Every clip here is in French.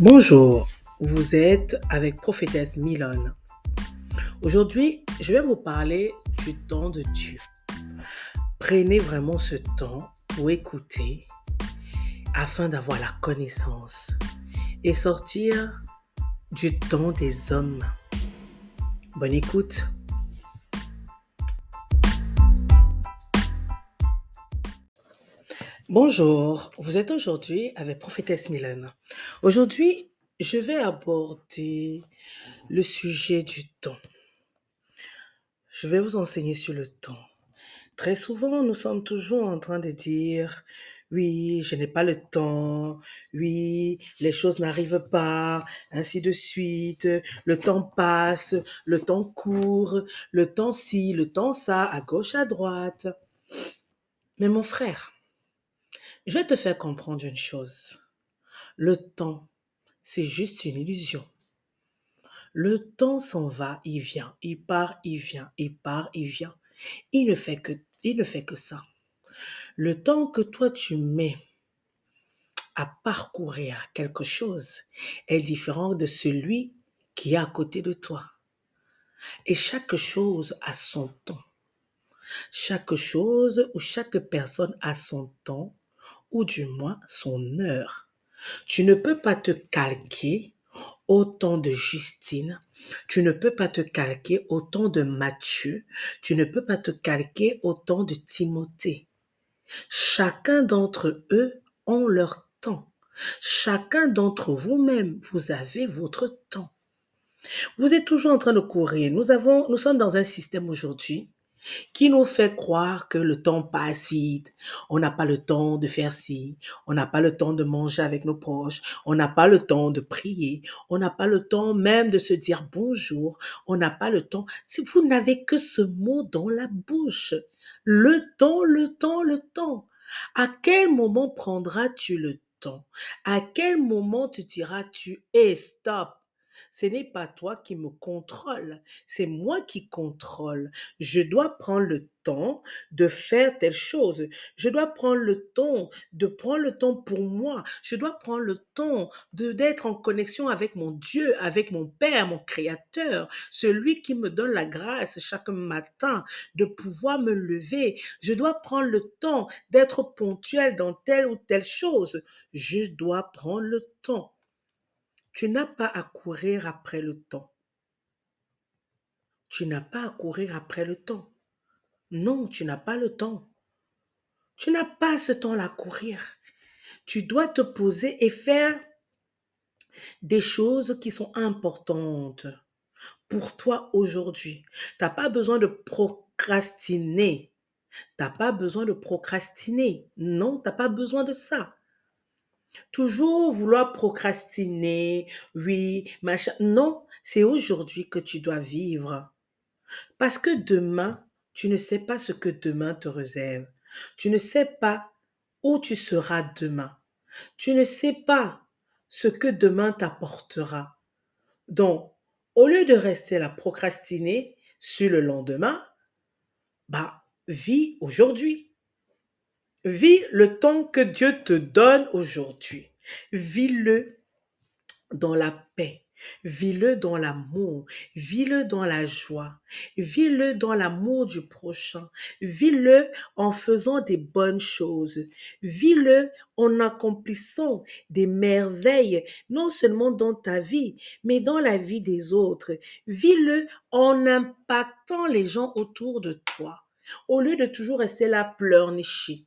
Bonjour, vous êtes avec Prophétesse Milone. Aujourd'hui, je vais vous parler du temps de Dieu. Prenez vraiment ce temps pour écouter afin d'avoir la connaissance et sortir du temps des hommes. Bonne écoute. Bonjour, vous êtes aujourd'hui avec Prophétesse Mylène. Aujourd'hui, je vais aborder le sujet du temps. Je vais vous enseigner sur le temps. Très souvent, nous sommes toujours en train de dire, oui, je n'ai pas le temps, oui, les choses n'arrivent pas, ainsi de suite, le temps passe, le temps court, le temps ci, le temps ça, à gauche, à droite. Mais mon frère, je vais te faire comprendre une chose. Le temps, c'est juste une illusion. Le temps s'en va, il vient, il part, il vient, il part, il vient. Il ne fait que, il ne fait que ça. Le temps que toi tu mets à parcourir quelque chose est différent de celui qui est à côté de toi. Et chaque chose a son temps. Chaque chose ou chaque personne a son temps du moins son heure. Tu ne peux pas te calquer au temps de Justine, tu ne peux pas te calquer au temps de Matthieu, tu ne peux pas te calquer au temps de Timothée. Chacun d'entre eux ont leur temps. Chacun d'entre vous-même, vous avez votre temps. Vous êtes toujours en train de courir. Nous avons, nous sommes dans un système aujourd'hui qui nous fait croire que le temps passe vite, on n'a pas le temps de faire ci, on n'a pas le temps de manger avec nos proches, on n'a pas le temps de prier, on n'a pas le temps même de se dire bonjour, on n'a pas le temps. Si vous n'avez que ce mot dans la bouche, le temps, le temps, le temps. À quel moment prendras-tu le temps? À quel moment tu diras-tu, hé, stop, ce n'est pas toi qui me contrôle, c'est moi qui contrôle. Je dois prendre le temps de faire telle chose. Je dois prendre le temps de prendre le temps pour moi. Je dois prendre le temps de d'être en connexion avec mon Dieu, avec mon Père, mon Créateur, celui qui me donne la grâce chaque matin de pouvoir me lever. Je dois prendre le temps d'être ponctuel dans telle ou telle chose. Je dois prendre le temps. Tu n'as pas à courir après le temps. Tu n'as pas à courir après le temps. Non, tu n'as pas le temps. Tu n'as pas ce temps-là à courir. Tu dois te poser et faire des choses qui sont importantes pour toi aujourd'hui. Tu n'as pas besoin de procrastiner. Tu n'as pas besoin de procrastiner. Non, tu n'as pas besoin de ça. Toujours vouloir procrastiner, oui, machin. Non, c'est aujourd'hui que tu dois vivre. Parce que demain, tu ne sais pas ce que demain te réserve. Tu ne sais pas où tu seras demain. Tu ne sais pas ce que demain t'apportera. Donc, au lieu de rester là procrastiner sur le lendemain, bah, vis aujourd'hui. Vis le temps que Dieu te donne aujourd'hui. Vis-le dans la paix. Vis-le dans l'amour, vis-le dans la joie, vis-le dans l'amour du prochain, vis-le en faisant des bonnes choses, vis-le en accomplissant des merveilles, non seulement dans ta vie, mais dans la vie des autres. Vis-le en impactant les gens autour de toi, au lieu de toujours rester là pleurnicher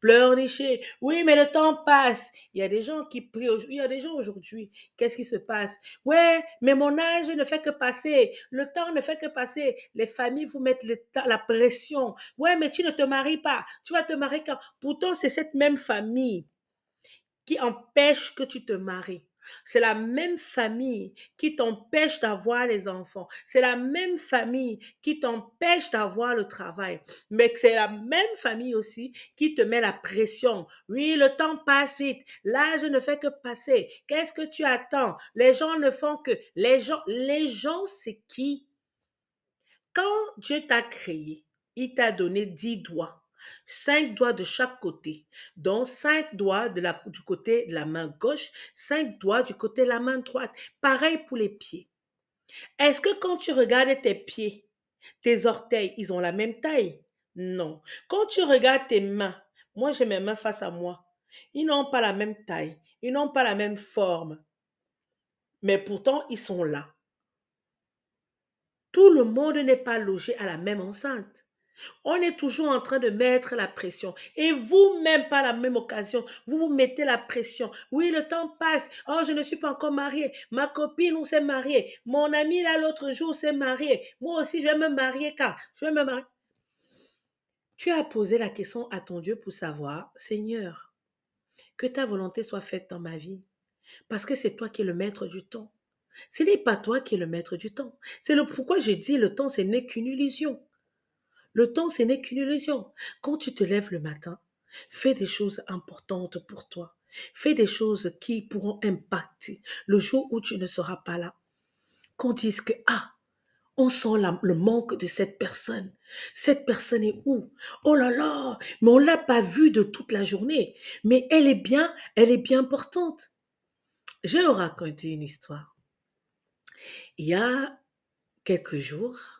pleurnicher. Oui, mais le temps passe. Il y a des gens qui prient. Il y a des gens aujourd'hui. Qu'est-ce qui se passe? Ouais, mais mon âge ne fait que passer. Le temps ne fait que passer. Les familles vous mettent la pression. Ouais, mais tu ne te maries pas. Tu vas te marier quand? Pourtant, c'est cette même famille qui empêche que tu te maries. C'est la même famille qui t'empêche d'avoir les enfants. C'est la même famille qui t'empêche d'avoir le travail. Mais c'est la même famille aussi qui te met la pression. Oui, le temps passe vite. L'âge ne fait que passer. Qu'est-ce que tu attends? Les gens ne font que... Les gens, c'est qui? Quand Dieu t'a créé, il t'a donné dix doigts. Cinq doigts de chaque côté, dont cinq doigts du côté de la main gauche, cinq doigts du côté de la main droite. Pareil pour les pieds. Est-ce que quand tu regardes tes pieds, tes orteils, ils ont la même taille? Non. Quand tu regardes tes mains, moi j'ai mes mains face à moi, ils n'ont pas la même taille, ils n'ont pas la même forme, mais pourtant ils sont là. Tout le monde n'est pas logé à la même enceinte. On est toujours en train de mettre la pression. Et vous-même, par la même occasion, vous vous mettez la pression. Oui, le temps passe. Oh, je ne suis pas encore mariée. Ma copine, on s'est marié. Mon ami, là, l'autre jour, s'est marié. Moi aussi, je vais me marier car je vais me marier. Tu as posé la question à ton Dieu pour savoir, Seigneur, que ta volonté soit faite dans ma vie. Parce que c'est toi qui es le maître du temps. Ce n'est pas toi qui es le maître du temps. C'est le pourquoi j'ai dit le temps, ce n'est qu'une illusion. Le temps, ce n'est qu'une illusion. Quand tu te lèves le matin, fais des choses importantes pour toi. Fais des choses qui pourront impacter le jour où tu ne seras pas là. Qu'on dise que, ah, on sent le manque de cette personne. Cette personne est où? Oh là là, mais on l'a pas vue de toute la journée. Mais elle est bien, elle est bien importante. Je vais raconter une histoire. Il y a quelques jours,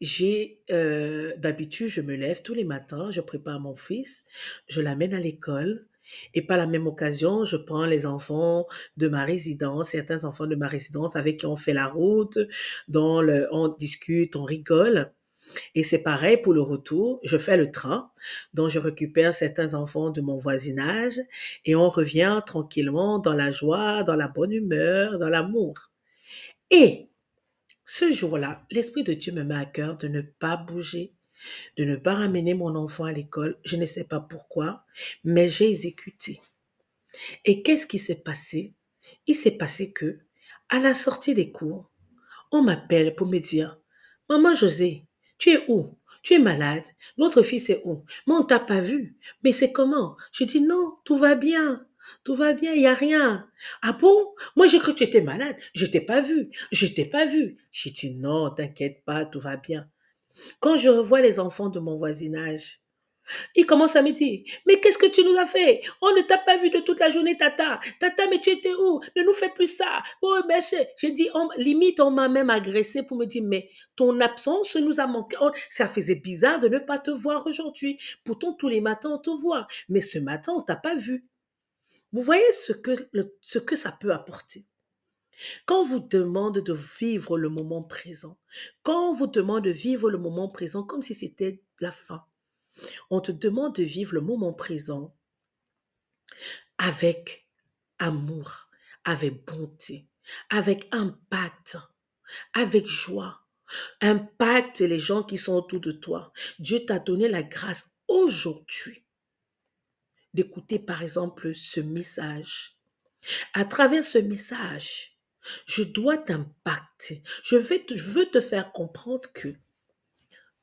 j'ai euh, d'habitude, je me lève tous les matins, je prépare mon fils, je l'amène à l'école. Et par la même occasion, je prends les enfants de ma résidence, certains enfants de ma résidence avec qui on fait la route, dont le, on discute, on rigole. Et c'est pareil pour le retour. Je fais le train, dont je récupère certains enfants de mon voisinage et on revient tranquillement dans la joie, dans la bonne humeur, dans l'amour. Et ce jour-là, l'Esprit de Dieu me met à cœur de ne pas bouger, de ne pas ramener mon enfant à l'école. Je ne sais pas pourquoi, mais j'ai exécuté. Et qu'est-ce qui s'est passé? Il s'est passé que, à la sortie des cours, on m'appelle pour me dire Maman José, tu es où? Tu es malade? Notre fils est où? Mais on t'a pas vu. Mais c'est comment Je dis non, tout va bien. Tout va bien, il n'y a rien. Ah bon? Moi, j'ai cru que tu étais malade. Je t'ai pas vu. Je t'ai pas vu. J'ai dit non, t'inquiète pas, tout va bien. Quand je revois les enfants de mon voisinage, ils commencent à me dire, mais qu'est-ce que tu nous as fait? On ne t'a pas vu de toute la journée, tata. Tata, mais tu étais où? Ne nous fais plus ça. Oh, mais j'ai dit, limite, on m'a même agressé pour me dire, mais ton absence nous a manqué. Ça faisait bizarre de ne pas te voir aujourd'hui. Pourtant, tous les matins, on te voit. Mais ce matin, on t'a pas vu. Vous voyez ce que, ça peut apporter. Quand on vous demande de vivre le moment présent, quand on vous demande de vivre le moment présent comme si c'était la fin, on te demande de vivre le moment présent avec amour, avec bonté, avec impact, avec joie. Impacte les gens qui sont autour de toi. Dieu t'a donné la grâce aujourd'hui d'écouter par exemple ce message. À travers ce message, je dois t'impacter. Je, veux te faire comprendre que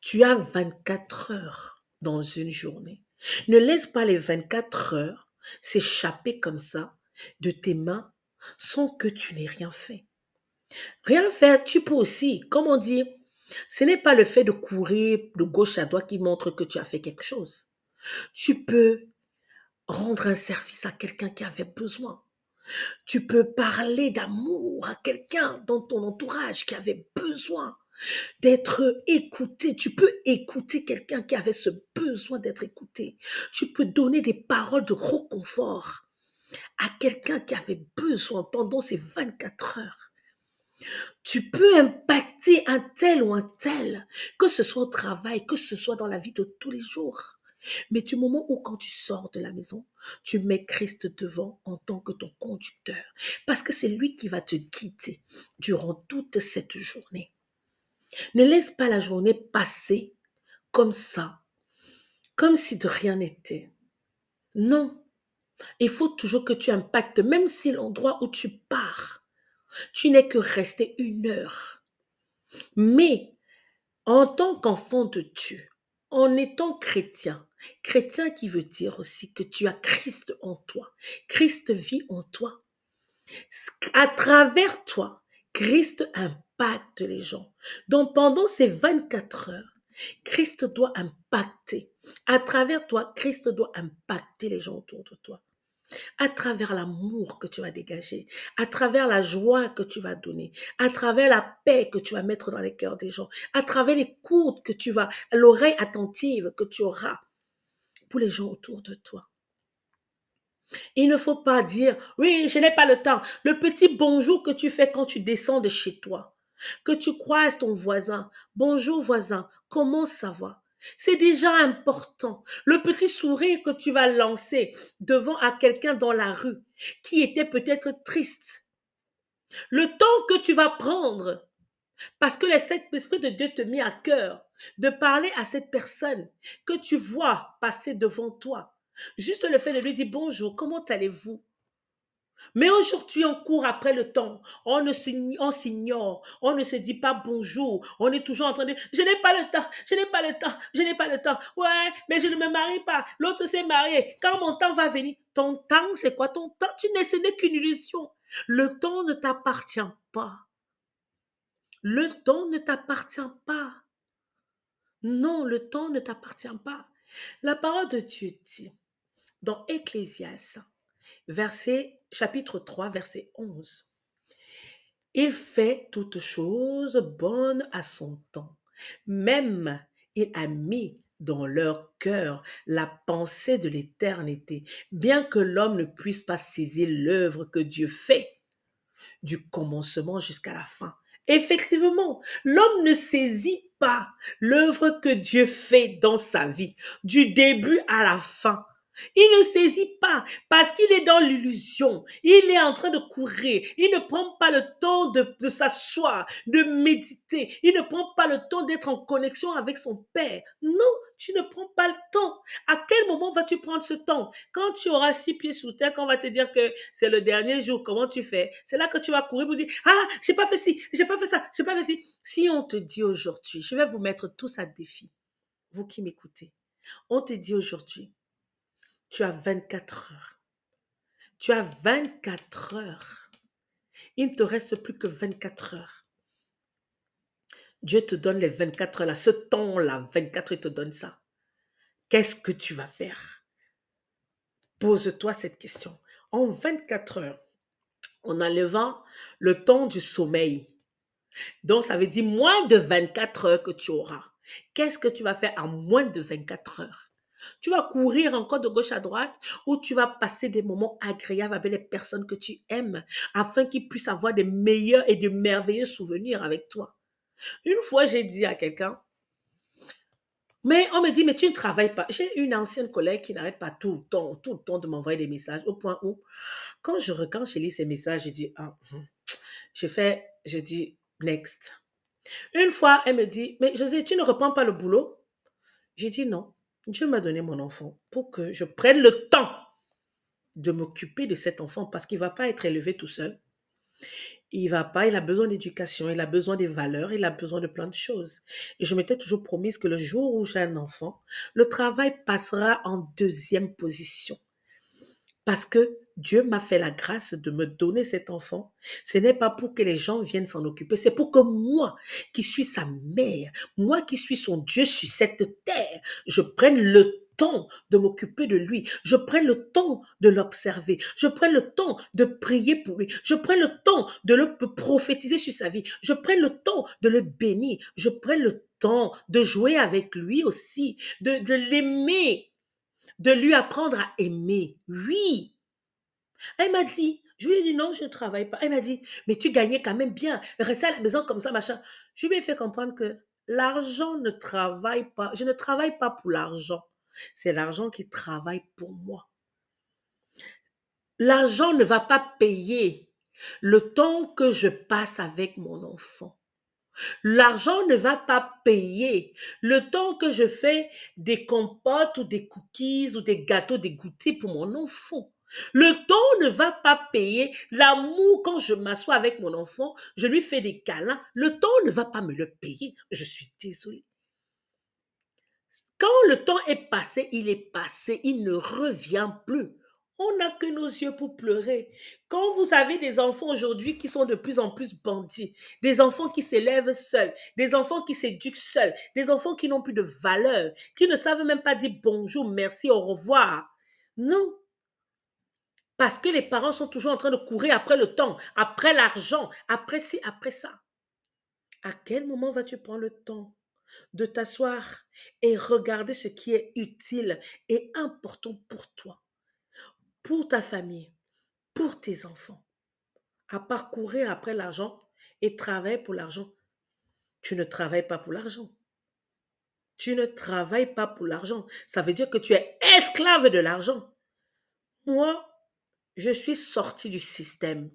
tu as 24 heures dans une journée. Ne laisse pas les 24 heures s'échapper comme ça de tes mains sans que tu n'aies rien fait. Rien faire, tu peux aussi, comme on dit, ce n'est pas le fait de courir de gauche à droite qui montre que tu as fait quelque chose. Tu peux rendre un service à quelqu'un qui avait besoin. Tu peux parler d'amour à quelqu'un dans ton entourage qui avait besoin d'être écouté. Tu peux écouter quelqu'un qui avait ce besoin d'être écouté. Tu peux donner des paroles de reconfort à quelqu'un qui avait besoin pendant ces 24 heures. Tu peux impacter un tel ou un tel, que ce soit au travail, que ce soit dans la vie de tous les jours. Mais du moment où quand tu sors de la maison, tu mets Christ devant en tant que ton conducteur, parce que c'est lui qui va te guider durant toute cette journée. Ne laisse pas la journée passer comme ça, comme si de rien n'était. Non, il faut toujours que tu impactes, même si l'endroit où tu pars, tu n'es que resté une heure. Mais en tant qu'enfant de Dieu, en étant chrétien, chrétien qui veut dire aussi que tu as Christ en toi, Christ vit en toi. À travers toi, Christ impacte les gens. Donc pendant ces 24 heures, Christ doit impacter. À travers toi, Christ doit impacter les gens autour de toi. À travers l'amour que tu vas dégager, à travers la joie que tu vas donner, à travers la paix que tu vas mettre dans les cœurs des gens, à travers l'écoute que tu vas, l'oreille attentive que tu auras pour les gens autour de toi. Il ne faut pas dire, oui, je n'ai pas le temps. Le petit bonjour que tu fais quand tu descends de chez toi, que tu croises ton voisin. Bonjour voisin, comment ça va? C'est déjà important. Le petit sourire que tu vas lancer devant à quelqu'un dans la rue qui était peut-être triste. Le temps que tu vas prendre parce que l'Esprit de Dieu te met à cœur de parler à cette personne que tu vois passer devant toi Juste le fait de lui dire bonjour, comment allez-vous? Mais aujourd'hui, on court après le temps. On s'ignore. On ne se dit pas bonjour. On est toujours en train de je n'ai pas le temps, je n'ai pas le temps, je n'ai pas le temps. Ouais, mais je ne me marie pas. L'autre s'est marié. Quand mon temps va venir, ton temps, c'est quoi ton temps? Tu n'es, ce n'est qu'une illusion. Le temps ne t'appartient pas. Le temps ne t'appartient pas. Non, le temps ne t'appartient pas. La parole de Dieu dit dans Ecclésias, chapitre 3, verset 11. Il fait toutes choses bonnes à son temps. Même il a mis dans leur cœur la pensée de l'éternité, bien que l'homme ne puisse pas saisir l'œuvre que Dieu fait du commencement jusqu'à la fin. Effectivement, l'homme ne saisit pas l'œuvre que Dieu fait dans sa vie, du début à la fin. Il ne saisit pas parce qu'il est dans l'illusion. Il est en train de courir. Il ne prend pas le temps de, s'asseoir, de méditer. Il ne prend pas le temps d'être en connexion avec son Père. Non, tu ne prends pas le temps. À quel moment vas-tu prendre ce temps? Quand tu auras six pieds sous terre, quand on va te dire que c'est le dernier jour, comment tu fais? C'est là que tu vas courir pour dire Ah, j'ai pas fait ci, j'ai pas fait ça, j'ai pas fait ci. Si on te dit aujourd'hui, je vais vous mettre tous à défi, vous qui m'écoutez, on te dit aujourd'hui, tu as 24 heures. Tu as 24 heures. Il ne te reste plus que 24 heures. Dieu te donne les 24 heures ce temps-là, 24 heures, il te donne ça. Qu'est-ce que tu vas faire? Pose-toi cette question. En 24 heures, en enlevant le temps du sommeil, donc ça veut dire moins de 24 heures que tu auras. Qu'est-ce que tu vas faire en moins de 24 heures? Tu vas courir encore de gauche à droite ou tu vas passer des moments agréables avec les personnes que tu aimes afin qu'ils puissent avoir des meilleurs et de merveilleux souvenirs avec toi. Une fois, j'ai dit à quelqu'un, mais on me dit, mais tu ne travailles pas. J'ai une ancienne collègue qui n'arrête pas tout le temps, tout le temps de m'envoyer des messages au point où, quand je, quand je lis ces messages, je dis, ah, hum. je fais, je dis, next. Une fois, elle me dit, mais José, tu ne reprends pas le boulot? J'ai dit non. Dieu m'a donné mon enfant pour que je prenne le temps de m'occuper de cet enfant parce qu'il ne va pas être élevé tout seul. Il va pas, il a besoin d'éducation, il a besoin des valeurs, il a besoin de plein de choses. Et je m'étais toujours promise que le jour où j'ai un enfant, le travail passera en deuxième position. Parce que Dieu m'a fait la grâce de me donner cet enfant. Ce n'est pas pour que les gens viennent s'en occuper, c'est pour que moi, qui suis sa mère, moi qui suis son Dieu sur cette terre, je prenne le temps de m'occuper de lui. Je prenne le temps de l'observer. Je prenne le temps de prier pour lui. Je prenne le temps de le prophétiser sur sa vie. Je prenne le temps de le bénir. Je prenne le temps de jouer avec lui aussi, de, l'aimer, de lui apprendre à aimer. Oui, elle m'a dit, je lui ai dit non, je ne travaille pas. Elle m'a dit, mais tu gagnais quand même bien. Rester à la maison comme ça, machin. Je lui ai fait comprendre que l'argent ne travaille pas. Je ne travaille pas pour l'argent. C'est l'argent qui travaille pour moi. L'argent ne va pas payer le temps que je passe avec mon enfant. L'argent ne va pas payer le temps que je fais des compotes ou des cookies ou des gâteaux dégoûtés pour mon enfant. Le temps ne va pas payer l'amour quand je m'assois avec mon enfant, je lui fais des câlins. Le temps ne va pas me le payer. Je suis désolée. Quand le temps est passé, il est passé, il ne revient plus. On n'a que nos yeux pour pleurer. Quand vous avez des enfants aujourd'hui qui sont de plus en plus bandits, des enfants qui s'élèvent seuls, des enfants qui s'éduquent seuls, des enfants qui n'ont plus de valeur, qui ne savent même pas dire bonjour, merci, au revoir. Non. Parce que les parents sont toujours en train de courir après le temps, après l'argent, après ci, après ça. À quel moment vas-tu prendre le temps de t'asseoir et regarder ce qui est utile et important pour toi, pour ta famille, pour tes enfants, à parcourir après l'argent et travailler pour l'argent. Tu ne travailles pas pour l'argent. Tu ne travailles pas pour l'argent. Ça veut dire que tu es esclave de l'argent. Moi, je suis sorti du système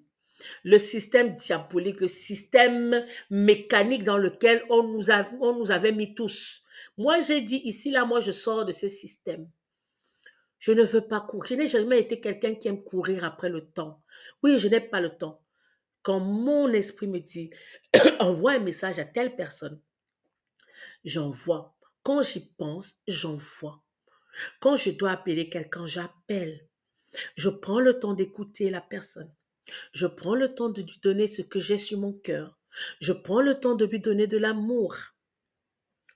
le système diabolique, le système mécanique dans lequel on nous, on nous avait mis tous. Moi, j'ai dit ici, là, moi, je sors de ce système. Je ne veux pas courir. Je n'ai jamais été quelqu'un qui aime courir après le temps. Oui, je n'ai pas le temps. Quand mon esprit me dit, envoie un message à telle personne, j'envoie. Quand j'y pense, j'envoie. Quand je dois appeler quelqu'un, j'appelle. Je prends le temps d'écouter la personne. Je prends le temps de lui donner ce que j'ai sur mon cœur. Je prends le temps de lui donner de l'amour.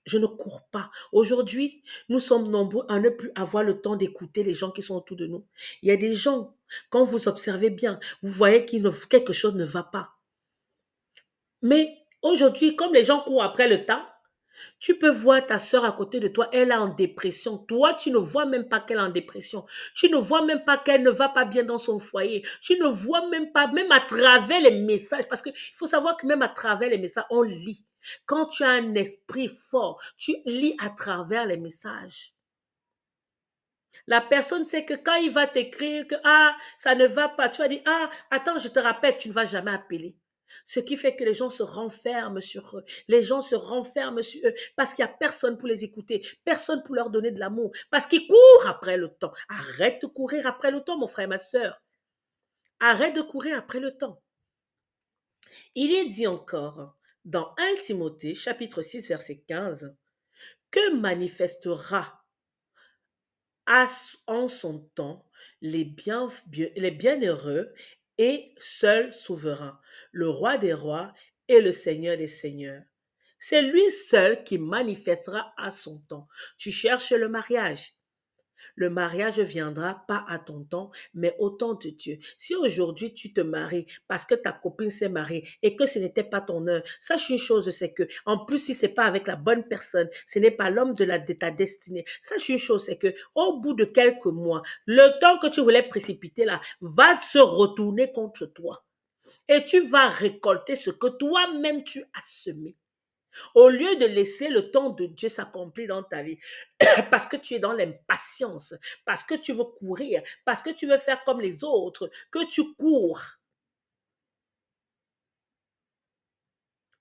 Je ne cours pas. Aujourd'hui, nous sommes nombreux à ne plus avoir le temps d'écouter les gens qui sont autour de nous. Il y a des gens, quand vous observez bien, vous voyez que quelque chose ne va pas. Mais aujourd'hui, comme les gens courent après le temps, tu peux voir ta soeur à côté de toi, elle est en dépression. Toi, tu ne vois même pas qu'elle est en dépression. Tu ne vois même pas qu'elle ne va pas bien dans son foyer. Tu ne vois même pas, même à travers les messages, parce qu'il faut savoir que même à travers les messages, on lit. Quand tu as un esprit fort, tu lis à travers les messages. La personne sait que quand il va t'écrire que ah, ça ne va pas, tu vas dire ah, attends, je te rappelle, tu ne vas jamais appeler. Ce qui fait que les gens se renferment sur eux. Les gens se renferment sur eux parce qu'il n'y a personne pour les écouter, personne pour leur donner de l'amour, parce qu'ils courent après le temps. Arrête de courir après le temps, mon frère ma soeur. Arrête de courir après le temps. Il est dit encore dans 1 Timothée chapitre 6 verset 15 que manifestera en son temps les, bien, les bienheureux et seul souverain, le roi des rois et le seigneur des seigneurs. C'est lui seul qui manifestera à son temps. Tu cherches le mariage. Le mariage viendra pas à ton temps, mais au temps de Dieu. Si aujourd'hui tu te maries parce que ta copine s'est mariée et que ce n'était pas ton heure, sache une chose, c'est que, en plus, si c'est pas avec la bonne personne, ce n'est pas l'homme de, ta destinée. Sache une chose, c'est que, au bout de quelques mois, le temps que tu voulais précipiter là va se retourner contre toi. Et tu vas récolter ce que toi-même tu as semé. Au lieu de laisser le temps de Dieu s'accomplir dans ta vie, parce que tu es dans l'impatience, parce que tu veux courir, parce que tu veux faire comme les autres, que tu cours.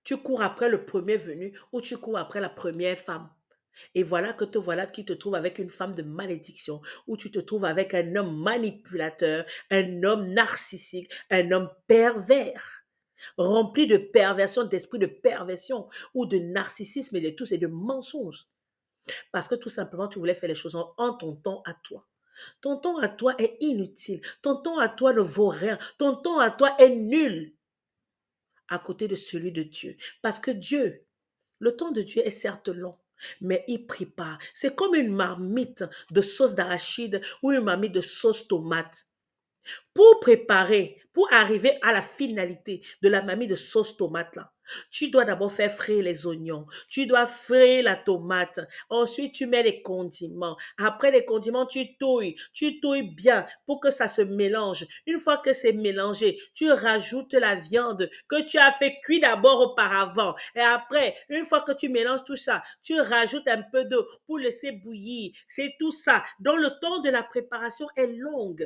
Tu cours après le premier venu ou tu cours après la première femme. Et voilà que te voilà qui te trouve avec une femme de malédiction, ou tu te trouves avec un homme manipulateur, un homme narcissique, un homme pervers rempli de perversion, d'esprit de perversion ou de narcissisme et de tout, et de mensonges. Parce que tout simplement, tu voulais faire les choses en, ton temps à toi. Ton temps à toi est inutile. Ton temps à toi ne vaut rien. Ton temps à toi est nul à côté de celui de Dieu. Parce que Dieu, le temps de Dieu est certes long, mais il pas. C'est comme une marmite de sauce d'arachide ou une marmite de sauce tomate. Pour préparer, pour arriver à la finalité de la mamie de sauce tomate tu dois d'abord faire frire les oignons, tu dois frire la tomate, ensuite tu mets les condiments. Après les condiments, tu touilles, tu touilles bien pour que ça se mélange. Une fois que c'est mélangé, tu rajoutes la viande que tu as fait cuire d'abord auparavant. Et après, une fois que tu mélanges tout ça, tu rajoutes un peu d'eau pour laisser bouillir. C'est tout ça. Donc le temps de la préparation est long.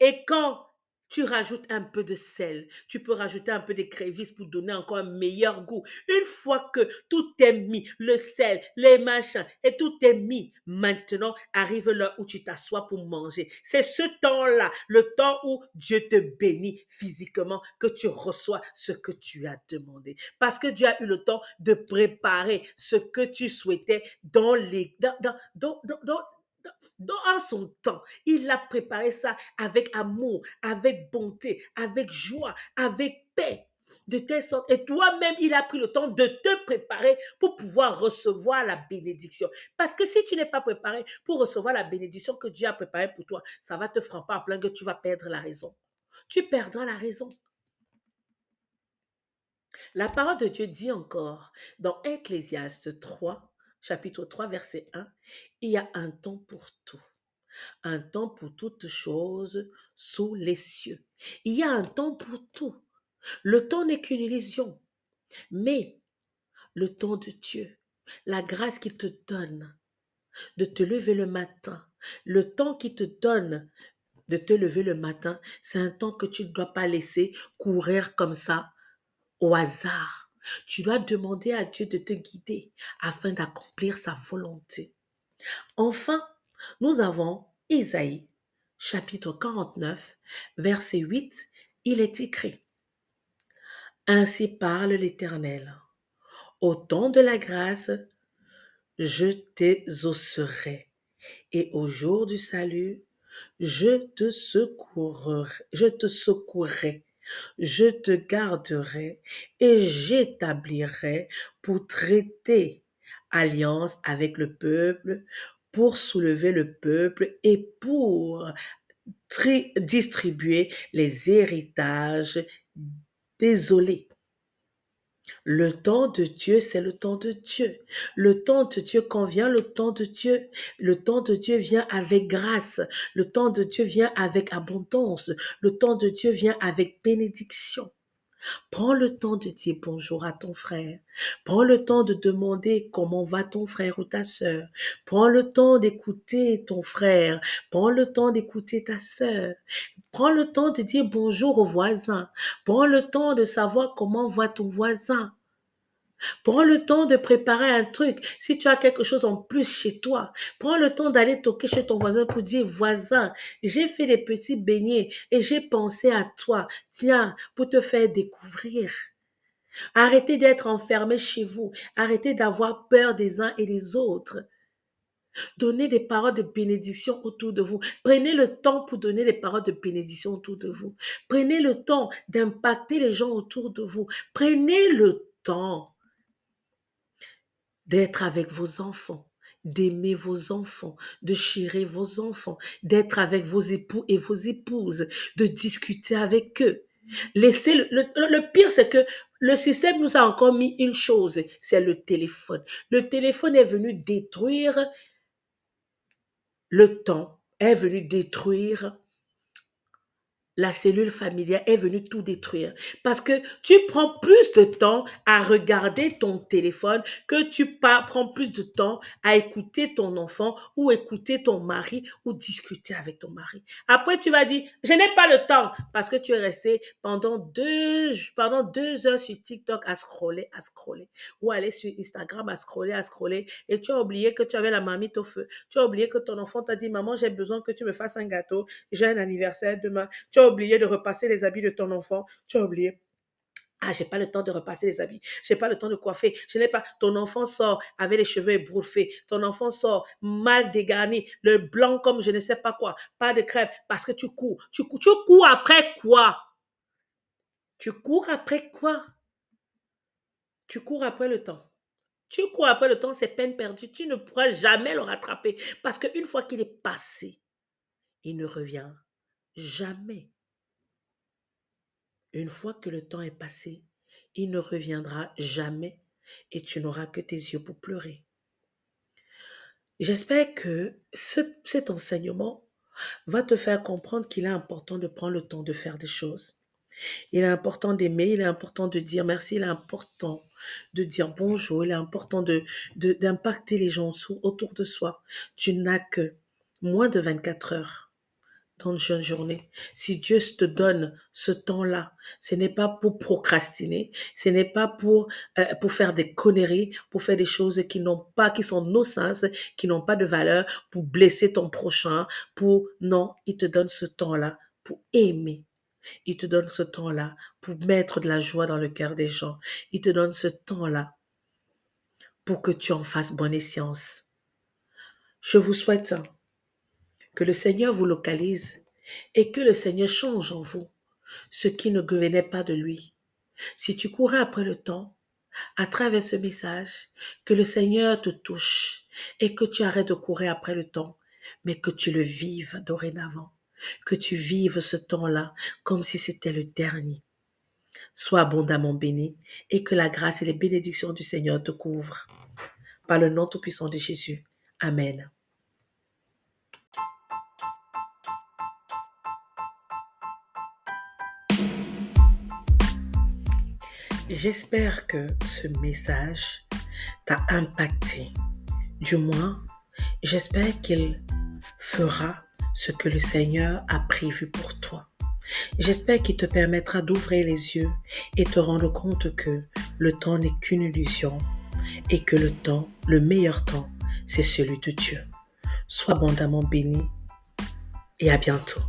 Et quand tu rajoutes un peu de sel, tu peux rajouter un peu d'écrevisse pour donner encore un meilleur goût. Une fois que tout est mis, le sel, les machins, et tout est mis, maintenant arrive l'heure où tu t'assois pour manger. C'est ce temps-là, le temps où Dieu te bénit physiquement, que tu reçois ce que tu as demandé. Parce que Dieu a eu le temps de préparer ce que tu souhaitais dans les, dans son temps, il a préparé ça avec amour, avec bonté, avec joie, avec paix. De telle sorte, et toi-même, il a pris le temps de te préparer pour pouvoir recevoir la bénédiction. Parce que si tu n'es pas préparé pour recevoir la bénédiction que Dieu a préparée pour toi, ça va te frapper en plein que tu vas perdre la raison. Tu perdras la raison. La parole de Dieu dit encore dans Ecclésiaste 3, chapitre 3, verset 1, il y a un temps pour tout. Un temps pour toutes choses sous les cieux. Il y a un temps pour tout. Le temps n'est qu'une illusion, mais le temps de Dieu, la grâce qu'il te donne de te lever le matin, le temps qu'il te donne de te lever le matin, c'est un temps que tu ne dois pas laisser courir comme ça au hasard. Tu dois demander à Dieu de te guider afin d'accomplir sa volonté. Enfin, nous avons Isaïe, chapitre 49, verset 8. Il est écrit, Ainsi parle l'Éternel. Au temps de la grâce, je t'exaucerai, et au jour du salut, je te secourrai, je te secourrai je te garderai et j'établirai pour traiter alliance avec le peuple, pour soulever le peuple et pour distribuer les héritages désolés. Le temps de Dieu, c'est le temps de Dieu. Le temps de Dieu, quand vient le temps de Dieu, le temps de Dieu vient avec grâce. Le temps de Dieu vient avec abondance. Le temps de Dieu vient avec bénédiction. Prends le temps de dire bonjour à ton frère. Prends le temps de demander comment va ton frère ou ta sœur. Prends le temps d'écouter ton frère. Prends le temps d'écouter ta sœur. Prends le temps de dire bonjour au voisin. Prends le temps de savoir comment va ton voisin. Prends le temps de préparer un truc. Si tu as quelque chose en plus chez toi, prends le temps d'aller toquer chez ton voisin pour dire, voisin, j'ai fait des petits beignets et j'ai pensé à toi. Tiens, pour te faire découvrir. Arrêtez d'être enfermé chez vous. Arrêtez d'avoir peur des uns et des autres. Donnez des paroles de bénédiction autour de vous. Prenez le temps pour donner des paroles de bénédiction autour de vous. Prenez le temps d'impacter les gens autour de vous. Prenez le temps d'être avec vos enfants, d'aimer vos enfants, de chérir vos enfants, d'être avec vos époux et vos épouses, de discuter avec eux. Laissez le, le pire, c'est que le système nous a encore mis une chose, c'est le téléphone. Le téléphone est venu détruire le temps, est venu détruire la cellule familiale est venue tout détruire. Parce que tu prends plus de temps à regarder ton téléphone que tu prends plus de temps à écouter ton enfant ou écouter ton mari ou discuter avec ton mari. Après, tu vas dire, je n'ai pas le temps parce que tu es resté pendant deux, heures sur TikTok à scroller, à scroller ou aller sur Instagram à scroller, à scroller et tu as oublié que tu avais la mamite au feu. Tu as oublié que ton enfant t'a dit, maman, j'ai besoin que tu me fasses un gâteau. J'ai un anniversaire demain. Oublié de repasser les habits de ton enfant. Tu as oublié. Ah, j'ai pas le temps de repasser les habits. J'ai pas le temps de coiffer. Je n'ai pas. Ton enfant sort avec les cheveux ébrouffés. Ton enfant sort mal dégarni, le blanc comme je ne sais pas quoi. Pas de crème parce que tu cours. Tu cours, tu cours après quoi? Tu cours après quoi? Tu cours après le temps. Tu cours après le temps, c'est peine perdue. Tu ne pourras jamais le rattraper parce qu'une fois qu'il est passé, il ne revient jamais. Une fois que le temps est passé, il ne reviendra jamais et tu n'auras que tes yeux pour pleurer. J'espère que cet enseignement va te faire comprendre qu'il est important de prendre le temps de faire des choses. Il est important d'aimer, il est important de dire merci, il est important de dire bonjour, il est important de, d'impacter les gens autour de soi. Tu n'as que moins de 24 heures dans une journée. Si Dieu te donne ce temps-là, ce n'est pas pour procrastiner, ce n'est pas pour euh, pour faire des conneries, pour faire des choses qui n'ont pas, qui sont nos qui n'ont pas de valeur, pour blesser ton prochain, pour non, il te donne ce temps-là pour aimer. Il te donne ce temps-là pour mettre de la joie dans le cœur des gens. Il te donne ce temps-là pour que tu en fasses bonne science. Je vous souhaite que le Seigneur vous localise et que le Seigneur change en vous ce qui ne venait pas de lui. Si tu courais après le temps, à travers ce message, que le Seigneur te touche et que tu arrêtes de courir après le temps, mais que tu le vives dorénavant, que tu vives ce temps-là comme si c'était le dernier. Sois abondamment béni et que la grâce et les bénédictions du Seigneur te couvrent. Par le nom tout-puissant de Jésus. Amen. J'espère que ce message t'a impacté. Du moins, j'espère qu'il fera ce que le Seigneur a prévu pour toi. J'espère qu'il te permettra d'ouvrir les yeux et te rendre compte que le temps n'est qu'une illusion et que le temps, le meilleur temps, c'est celui de Dieu. Sois abondamment béni et à bientôt.